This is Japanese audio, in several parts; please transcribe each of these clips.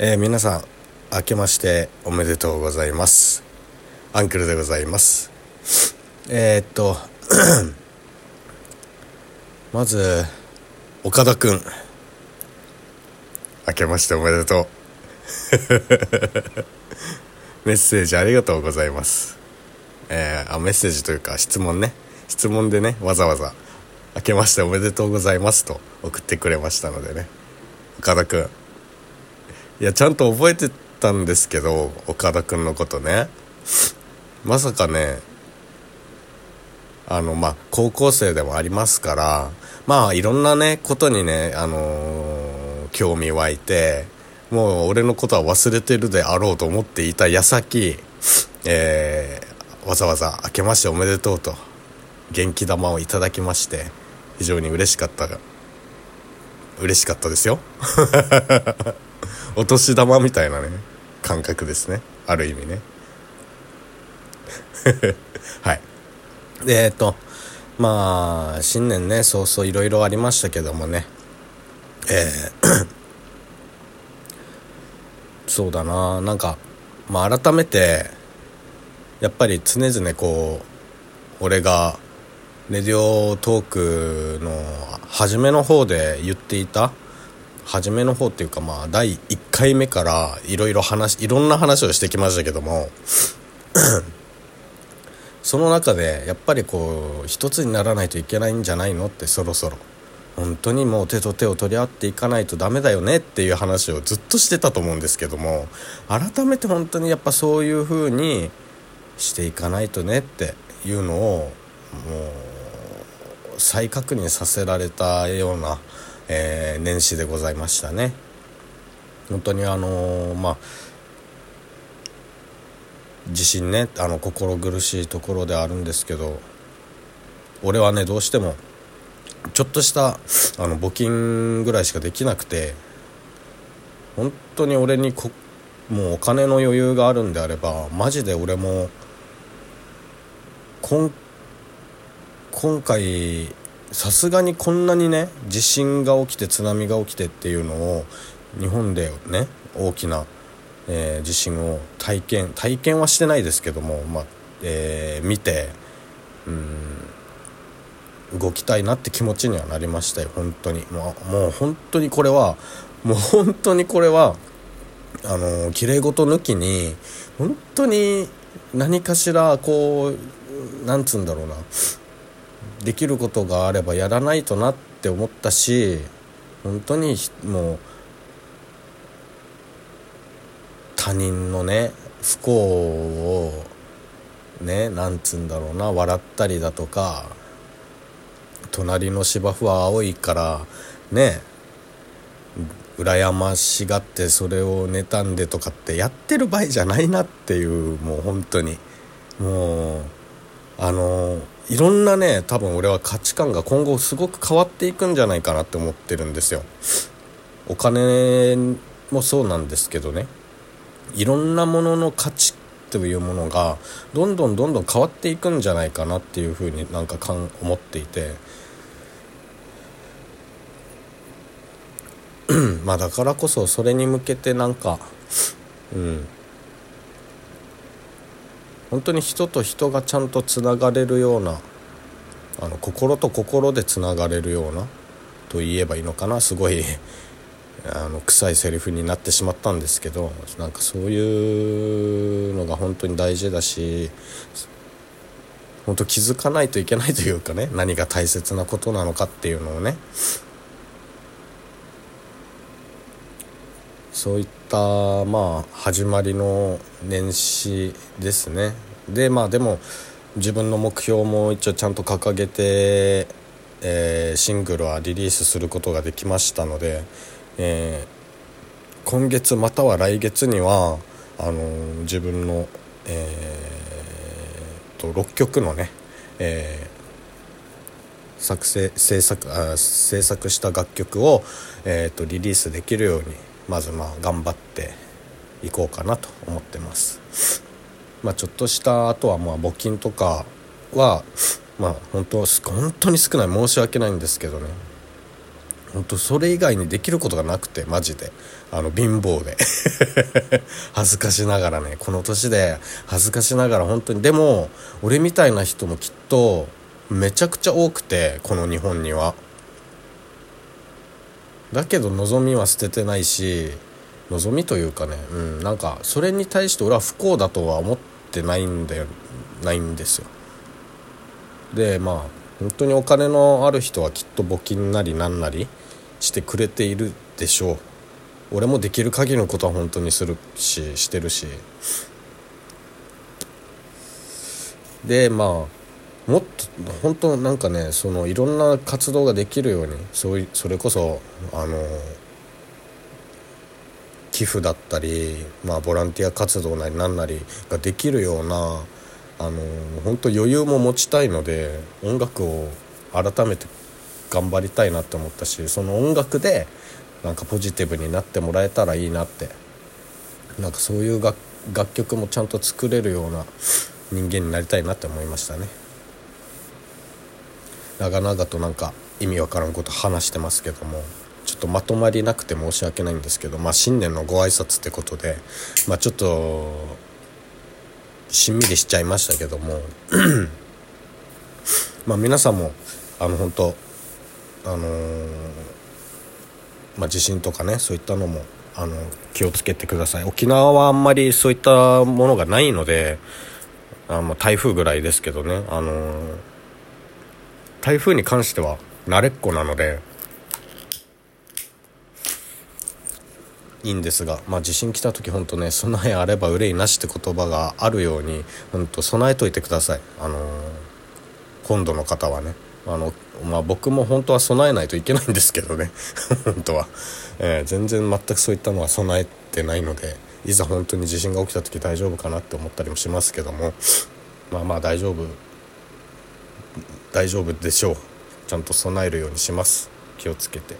えー、皆さん明けましておめでとうございます。アンクルでございます。えー、っと まず岡田くん。明けましておめでとう。メッセージありがとうございます。えー、あメッセージというか質問ね。質問でねわざわざ「明けましておめでとうございます」と送ってくれましたのでね。岡田くん。いやちゃんと覚えてたんですけど岡田くんのことね。まさかねあのまあ高校生でもありますからまあいろんなねことにねあのー、興味湧いてもう俺のことは忘れてるであろうと思っていた矢先えー、わざわざ明けましておめでとうと元気玉をいただきまして非常に嬉しかった嬉しかったですよ。お年玉みたいなね感覚ですね。ある意味ね。はい。でえっとまあ新年ねそうそういろいろありましたけどもね。えー そうだな。なんか、まあ、改めてやっぱり常々こう俺がレディオトークの初めの方で言っていた初めの方っていうかまあ第1回目からいろいろ話いろんな話をしてきましたけども その中でやっぱりこう一つにならないといけないんじゃないのってそろそろ。本当にもう手と手を取り合っていかないとダメだよねっていう話をずっとしてたと思うんですけども改めて本当にやっぱそういう風にしていかないとねっていうのをもう再確認させられたようなえー、年始でございましたね。本当にあのー、まあ地震ねあの心苦しいところであるんですけど俺はねどうしてもちょっとしたあの募金ぐらいしかできなくて本当に俺にこもうお金の余裕があるんであればマジで俺も今回さすがにこんなにね地震が起きて津波が起きてっていうのを日本でね大きな、えー、地震を体験体験はしてないですけども、まあえー、見てうん動きたいなって気持ちにはなりましたよ本当に。もうもう本当にこれはもう本当にこれはあのきれい事抜きに本当に何かしらこうなんつうんだろうな。できることがあればやらないとなって思ったし本当にもう他人のね不幸をねなんつうんだろうな笑ったりだとか隣の芝生は青いからね羨ましがってそれを妬んでとかってやってる場合じゃないなっていうもう本当に。もうあのいろんなね多分俺は価値観が今後すごく変わっていくんじゃないかなって思ってるんですよ。お金もそうなんですけどね。いろんなものの価値というものがどんどんどんどん変わっていくんじゃないかなっていうふうになんかかん思っていて。まあだからこそそれに向けてなんかうん。本当に人と人がちゃんとつながれるようなあの心と心でつながれるようなと言えばいいのかな。すごいあの臭いセリフになってしまったんですけどなんかそういうのが本当に大事だし本当気づかないといけないというかね何が大切なことなのかっていうのをね。そういったまあ始まりの年始ですね。でまあでも自分の目標も一応ちゃんと掲げて、えー、シングルはリリースすることができましたので、えー、今月または来月にはあの、自分の、えーと、6曲のね、えー、作成制作あ制作した楽曲を、えーとリリースできるようにまずまあ頑張っていこうかなと思ってます。まあちょっとしたあとはまあ募金とかはまあ本当本当に少ない申し訳ないんですけどね。本当それ以外にできることがなくてマジで。あの貧乏で。恥ずかしながらね。この年で恥ずかしながら本当に。でも俺みたいな人もきっとめちゃくちゃ多くてこの日本には。だけど望みは捨ててないし望みというかねうんなんかそれに対して俺は不幸だとは思ってないんだよないんですよ。でまあ本当にお金のある人はきっと募金なりなんなりしてくれているでしょう。俺もできる限りのことは本当にするししてるし。でまあもっと本当なんかねそのいろんな活動ができるようにそういそれこそあの寄付だったり、まあ、ボランティア活動なりなんなりができるようなあの本当余裕も持ちたいので音楽を改めて頑張りたいなって思ったしその音楽でなんかポジティブになってもらえたらいいなって。なんかそういう楽楽曲もちゃんと作れるような人間になりたいなって思いましたね。長々となんか意味わからんこと話してますけども。とまとまりなくて申し訳ないんですけどまあ新年のご挨拶ってことでまあちょっとしんみりしちゃいましたけども ま皆さんもあの本当あのー、まあ、地震とかねそういったのもあの気をつけてください。沖縄はあんまりそういったものがないのであまあ、台風ぐらいですけどね、あのー、台風に関しては慣れっこなのでいいんですが、まあ、地震来た時本当ね備えあれば憂いなしって言葉があるように本当備えといてください、あのー、今度の方はね。あの、まあ、僕も本当は備えないといけないんですけどね。本当は、えー、全然全くそういったのは備えてないのでいざ本当に地震が起きた時大丈夫かなって思ったりもしますけども。まあまあ大丈夫大丈夫でしょう。ちゃんと備えるようにします。気をつけて。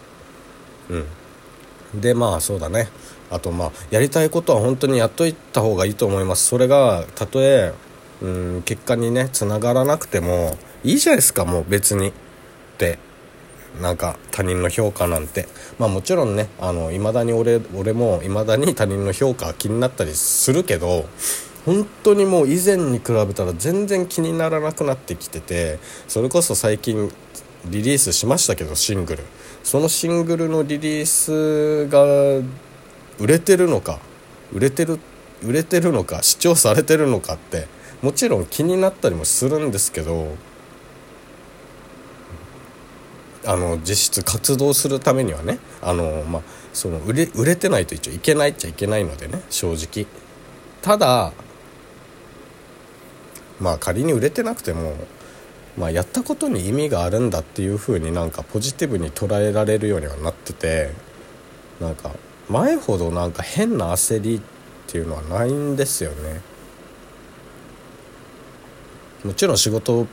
うん。でまあそうだね。あとまあやりたいことは本当にやっといた方がいいと思います。それがたとえうん結果にねつながらなくてもいいじゃないですかもう別にって。なんか他人の評価なんて。まあもちろんねあの未だに俺俺も未だに他人の評価気になったりするけど本当にもう以前に比べたら全然気にならなくなってきててそれこそ最近リリースしましたけどシングル。そのシングルのリリースが売れてるのか売れてる売れてるのか視聴されてるのかってもちろん気になったりもするんですけどあの実質活動するためにはねあの、まあ、その売れ売れてないと一応いけないっちゃいけないのでね正直。ただまあ仮に売れてなくてもまあ、やったことに意味があるんだっていう風になんかポジティブに捉えられるようにはなっててなんか前ほどなんか変な焦りっていうのはないんですよね。もちろん仕事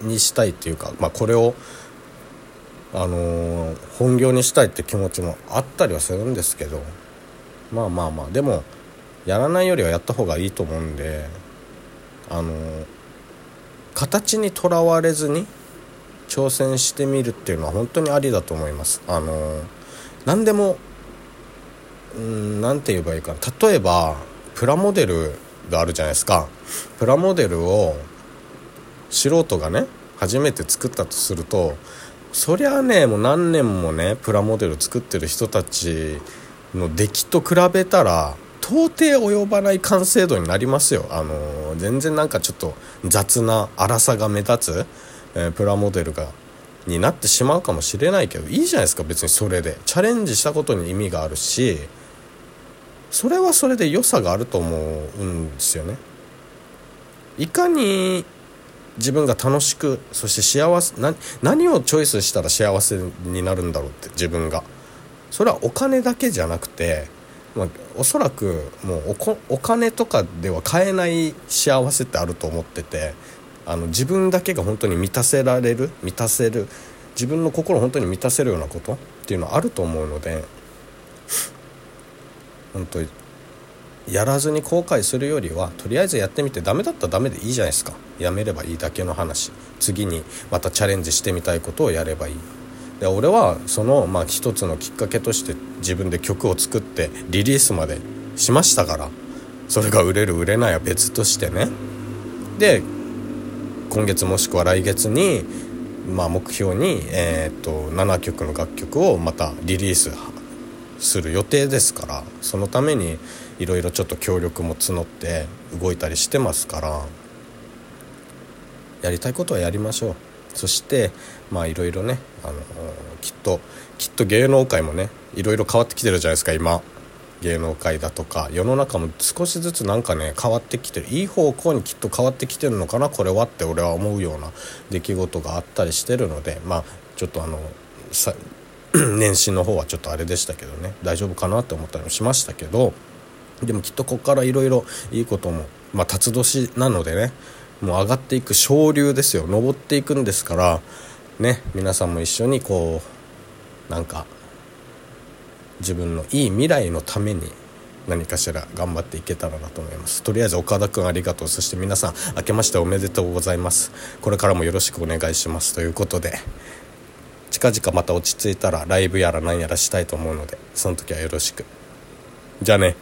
にしたいっていうか、まあ、これをあのー、本業にしたいって気持ちもあったりはするんですけどまあまあまあでもやらないよりはやった方がいいと思うんであのー形にとらわれずに挑戦してみるっていうのは本当にありだと思います。あの何でも何て言えばいいかな。例えばプラモデルがあるじゃないですか。プラモデルを素人がね初めて作ったとするとそりゃあねもう何年もねプラモデル作ってる人たちの出来と比べたら到底及ばない完成度になりますよ。あの全然なんかちょっと雑な粗さが目立つ、えー、プラモデルがになってしまうかもしれないけどいいじゃないですか別にそれで。チャレンジしたことに意味があるしそれはそれで良さがあると思うんですよね。いかに自分が楽しくそして幸せ何をチョイスしたら幸せになるんだろうって自分が。それはお金だけじゃなくてまあ、おそらくもうお金とかでは買えない幸せってあると思っててあの自分だけが本当に満たせられる満たせる自分の心を本当に満たせるようなことっていうのはあると思うので本当やらずに後悔するよりはとりあえずやってみてダメだったらダメでいいじゃないですか。やめればいいだけの話。次にまたチャレンジしてみたいことをやればいい。で俺はその、まあ、一つのきっかけとして自分で曲を作ってリリースまでしましたからそれが売れる売れないは別としてね。で今月もしくは来月に、まあ、目標に、えー、と7曲の楽曲をまたリリースする予定ですからそのためにいろいろちょっと協力も募って動いたりしてますからやりたいことはやりましょう。そしてまいろいろね、あのきっときっと芸能界もねいろいろ変わってきてるじゃないですか今。芸能界だとか世の中も少しずつなんかね変わってきてる。いい方向にきっと変わってきてるのかなこれはって俺は思うような出来事があったりしてるのでまあちょっとあのさ 年始の方はちょっとあれでしたけどね大丈夫かなって思ったりもしましたけどでもきっとここからいろいろいいこともまあ辰年なのでねもう上がっていく昇流ですよ。登っていくんですからね皆さんも一緒にこうなんか自分のいい未来のために何かしら頑張っていけたらなと思います。とりあえず岡田君ありがとう。そして皆さん明けましておめでとうございます。これからもよろしくお願いします。ということで近々また落ち着いたらライブやら何やらしたいと思うのでその時はよろしく。じゃあね。